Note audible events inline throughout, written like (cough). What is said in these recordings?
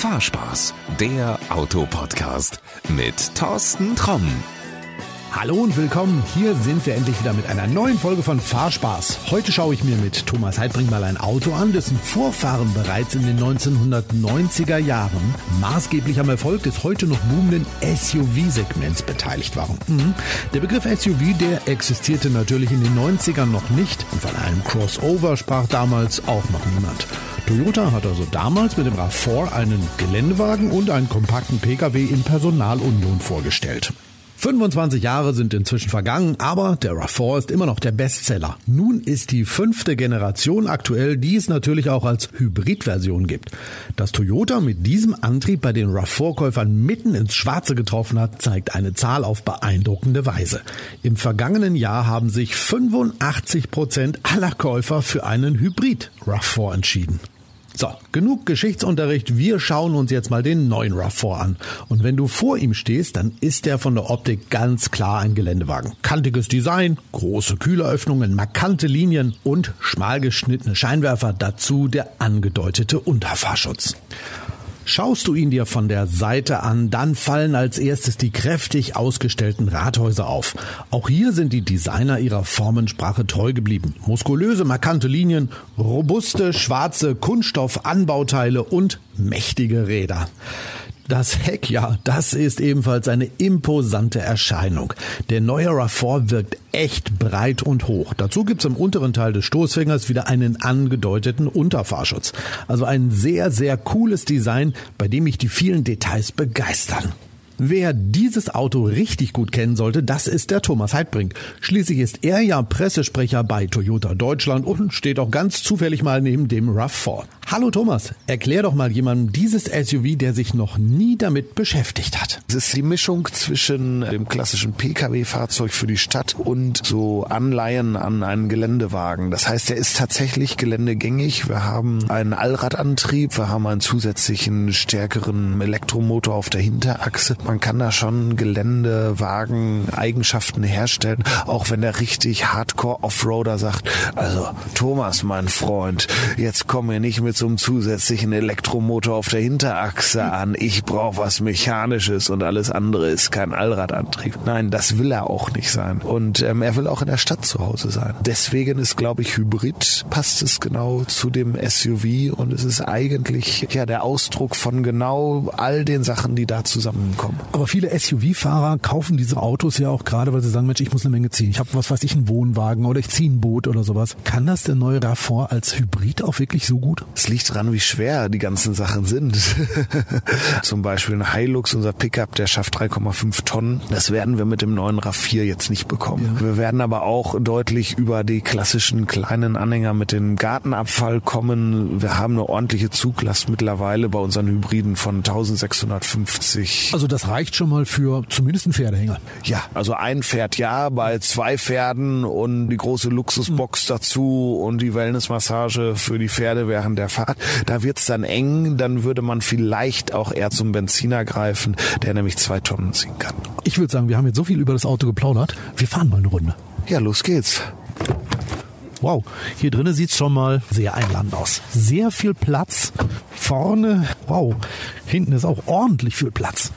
Fahrspaß, der Autopodcast mit Thorsten Tromm. Hallo und willkommen. Hier sind wir endlich wieder mit einer neuen Folge von Fahrspaß. Heute schaue ich mir mit Thomas Heidbrink mal ein Auto an, dessen Vorfahren bereits in den 1990er Jahren maßgeblich am Erfolg des heute noch boomenden SUV-Segments beteiligt waren. Mhm. Der Begriff SUV, der existierte natürlich in den 90ern noch nicht und von einem Crossover sprach damals auch noch niemand. Toyota hat also damals mit dem RAV4 einen Geländewagen und einen kompakten Pkw in Personalunion vorgestellt. 25 Jahre sind inzwischen vergangen, aber der RAV4 ist immer noch der Bestseller. Nun ist die fünfte Generation aktuell, die es natürlich auch als Hybridversion gibt. Dass Toyota mit diesem Antrieb bei den RAV4-Käufern mitten ins Schwarze getroffen hat, zeigt eine Zahl auf beeindruckende Weise. Im vergangenen Jahr haben sich 85 Prozent aller Käufer für einen Hybrid RAV4 entschieden. So, genug Geschichtsunterricht. Wir schauen uns jetzt mal den neuen RAV4 an. Und wenn du vor ihm stehst, dann ist er von der Optik ganz klar ein Geländewagen. Kantiges Design, große Kühleröffnungen, markante Linien und schmal geschnittene Scheinwerfer. Dazu der angedeutete Unterfahrschutz. Schaust du ihn dir von der Seite an, dann fallen als erstes die kräftig ausgestellten Rathäuser auf. Auch hier sind die Designer ihrer Formensprache treu geblieben. Muskulöse, markante Linien, robuste, schwarze Kunststoffanbauteile und mächtige Räder. Das Heck, ja, das ist ebenfalls eine imposante Erscheinung. Der neue RAV4 wirkt echt breit und hoch. Dazu gibt's im unteren Teil des Stoßfängers wieder einen angedeuteten Unterfahrschutz. Also ein sehr, sehr cooles Design, bei dem mich die vielen Details begeistern. Wer dieses Auto richtig gut kennen sollte, das ist der Thomas Heidbrink. Schließlich ist er ja Pressesprecher bei Toyota Deutschland und steht auch ganz zufällig mal neben dem RAV4. Hallo Thomas, erklär doch mal jemandem dieses SUV, der sich noch nie damit beschäftigt hat. Es ist die Mischung zwischen dem klassischen Pkw-Fahrzeug für die Stadt und so Anleihen an einen Geländewagen. Das heißt, er ist tatsächlich geländegängig. Wir haben einen Allradantrieb, wir haben einen zusätzlichen stärkeren Elektromotor auf der Hinterachse. Man kann da schon Geländewagen-Eigenschaften herstellen, auch wenn der richtig Hardcore-Offroader sagt, also Thomas, mein Freund, jetzt komm mir nicht mit einem zusätzlichen Elektromotor auf der Hinterachse an. Ich brauche was Mechanisches und alles andere ist kein Allradantrieb. Nein, das will er auch nicht sein. Und ähm, er will auch in der Stadt zu Hause sein. Deswegen ist, glaube ich, Hybrid passt es genau zu dem SUV und es ist eigentlich ja der Ausdruck von genau all den Sachen, die da zusammenkommen. Aber viele SUV-Fahrer kaufen diese Autos ja auch gerade, weil sie sagen, Mensch, ich muss eine Menge ziehen. Ich habe was weiß ich, einen Wohnwagen oder ich ziehe ein Boot oder sowas. Kann das der neue RAV4 als Hybrid auch wirklich so gut? Es liegt daran, wie schwer die ganzen Sachen sind. (laughs) Zum Beispiel ein Hilux, unser Pickup, der schafft 3,5 Tonnen. Das werden wir mit dem neuen RAV4 jetzt nicht bekommen. Ja. Wir werden aber auch deutlich über die klassischen kleinen Anhänger mit dem Gartenabfall kommen. Wir haben eine ordentliche Zuglast mittlerweile bei unseren Hybriden von 1650. Also das reicht schon mal für zumindest einen Pferdehänger. Ja, also ein Pferd ja, bei zwei Pferden und die große Luxusbox mhm. dazu und die Wellnessmassage für die Pferde während der Fahrt. Da wird's dann eng, dann würde man vielleicht auch eher zum Benziner greifen, der nämlich zwei Tonnen ziehen kann. Ich würde sagen, wir haben jetzt so viel über das Auto geplaudert. Wir fahren mal eine Runde. Ja, los geht's. Wow, hier drinnen sieht's schon mal sehr einladend aus. Sehr viel Platz. Vorne, wow, hinten ist auch ordentlich viel Platz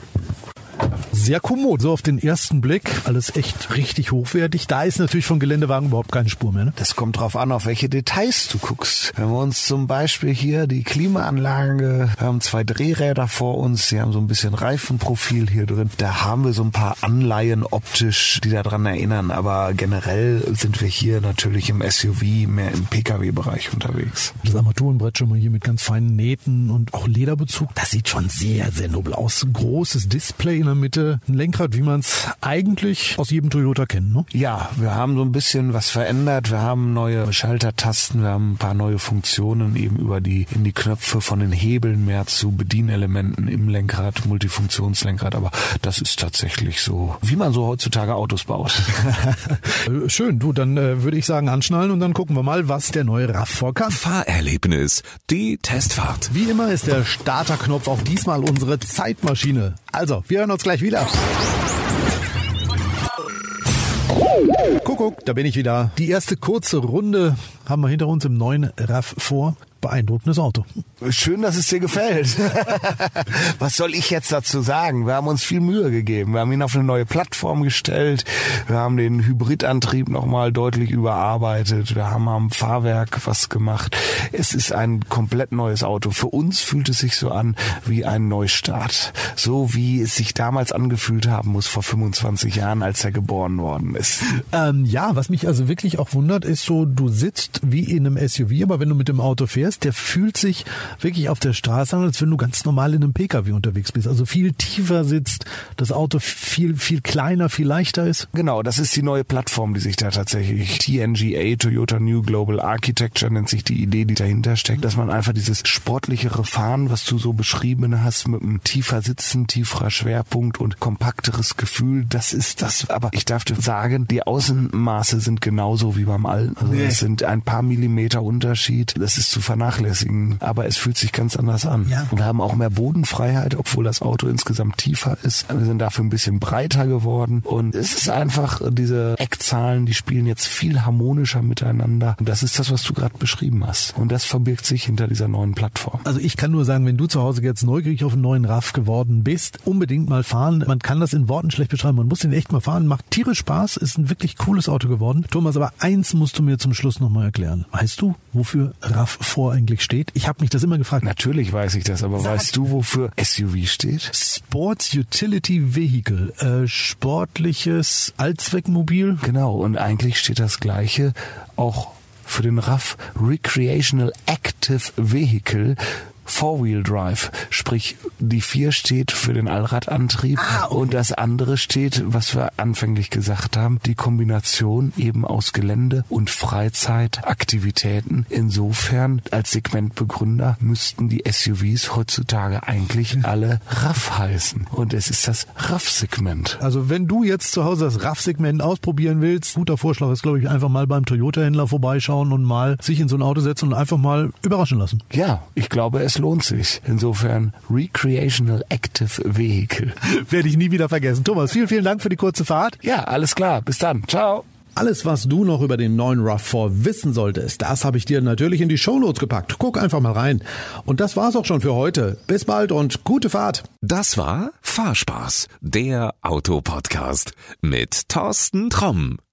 sehr kommod, so auf den ersten Blick. Alles echt richtig hochwertig. Da ist natürlich von Geländewagen überhaupt keine Spur mehr. Ne? Das kommt drauf an, auf welche Details du guckst. Wenn wir uns zum Beispiel hier die Klimaanlage, wir haben zwei Drehräder vor uns, die haben so ein bisschen Reifenprofil hier drin. Da haben wir so ein paar Anleihen optisch, die daran erinnern. Aber generell sind wir hier natürlich im SUV, mehr im Pkw-Bereich unterwegs. Das Armaturenbrett schon mal hier mit ganz feinen Nähten und auch Lederbezug. Das sieht schon sehr, sehr nobel aus. Großes Display in der Mitte ein Lenkrad, wie man es eigentlich aus jedem Toyota kennt. Ne? Ja, wir haben so ein bisschen was verändert. Wir haben neue Schaltertasten, wir haben ein paar neue Funktionen eben über die in die Knöpfe von den Hebeln mehr zu Bedienelementen im Lenkrad, Multifunktionslenkrad. Aber das ist tatsächlich so, wie man so heutzutage Autos baut. (laughs) Schön, du, dann äh, würde ich sagen anschnallen und dann gucken wir mal, was der neue RAV4 kann. Fahrerlebnis, die Testfahrt. Wie immer ist der Starterknopf auch diesmal unsere Zeitmaschine. Also, wir hören uns gleich wieder. Kuckuck, da bin ich wieder. Die erste kurze Runde haben wir hinter uns im neuen RAV vor. Beeindruckendes Auto. Schön, dass es dir gefällt. (laughs) Was soll ich jetzt dazu sagen? Wir haben uns viel Mühe gegeben. Wir haben ihn auf eine neue Plattform gestellt. Wir haben den Hybridantrieb nochmal deutlich überarbeitet. Wir haben am Fahrwerk was gemacht. Es ist ein komplett neues Auto. Für uns fühlt es sich so an wie ein Neustart. So wie es sich damals angefühlt haben muss vor 25 Jahren, als er geboren worden ist. Ähm, ja, was mich also wirklich auch wundert, ist so, du sitzt wie in einem SUV, aber wenn du mit dem Auto fährst, der fühlt sich wirklich auf der Straße an, als wenn du ganz normal in einem Pkw unterwegs bist. Also viel tiefer sitzt, das Auto viel, viel kleiner, viel leichter ist. Genau, das ist die neue Plattform, die sich da tatsächlich TNGA, Toyota New Global Architecture nennt sich die Idee, die dahinter steckt, dass man einfach dieses sportlichere Fahren, was du so beschrieben hast, mit einem tiefer Sitzen, tieferer Schwerpunkt und kompakteres Gefühl, das ist das. Aber ich darf dir sagen, die Außenmaße sind genauso wie beim alten. Also Nee. es sind ein paar Millimeter Unterschied. Das ist zu vernachlässigen. Aber es fühlt sich ganz anders an. Ja. Wir haben auch mehr Bodenfreiheit, obwohl das Auto insgesamt tiefer ist. Wir sind dafür ein bisschen breiter geworden. Und es ist einfach, diese Eckzahlen, die spielen jetzt viel harmonischer miteinander. Und das ist das, was du gerade beschrieben hast. Und das verbirgt sich hinter dieser neuen Plattform. Also ich kann nur sagen, wenn du zu Hause jetzt neugierig auf einen neuen RAV geworden bist, unbedingt mal fahren. Man kann das in Worten schlecht beschreiben. Man muss den echt mal fahren. Macht tierisch Spaß. Ist ein wirklich cooles Auto geworden. Thomas, aber eins musst du mir zum Schluss nochmal erklären. Weißt du, wofür RAV4 eigentlich steht? Ich habe mich das immer gefragt. Natürlich weiß ich das, aber Sag. weißt du, wofür SUV steht? Sports Utility Vehicle. Äh, sportliches Allzweckmobil. Genau, und eigentlich steht das Gleiche auch für den RAF Recreational Active Vehicle. Four-Wheel Drive, sprich die vier steht für den Allradantrieb Ah, okay. und das andere steht, was wir anfänglich gesagt haben, die Kombination eben aus Gelände und Freizeitaktivitäten. Insofern als Segmentbegründer müssten die SUVs heutzutage eigentlich alle RAF heißen und es ist das RAF-Segment. Also wenn du jetzt zu Hause das RAV-Segment ausprobieren willst, guter Vorschlag ist, glaube ich, einfach mal beim Toyota-Händler vorbeischauen und mal sich in so ein Auto setzen und einfach mal überraschen lassen. Ja, ich glaube, es lohnt sich. Insofern Recreational Active Vehicle. (laughs) Werde ich nie wieder vergessen. Thomas, vielen, vielen Dank für die kurze Fahrt. Ja, alles klar. Bis dann. Ciao. Alles, was du noch über den neuen RAV4 wissen solltest, das habe ich dir natürlich in die Shownotes gepackt. Guck einfach mal rein. Und das war's auch schon für heute. Bis bald und gute Fahrt. Das war Fahrspaß, der Autopodcast mit Thorsten Tromm.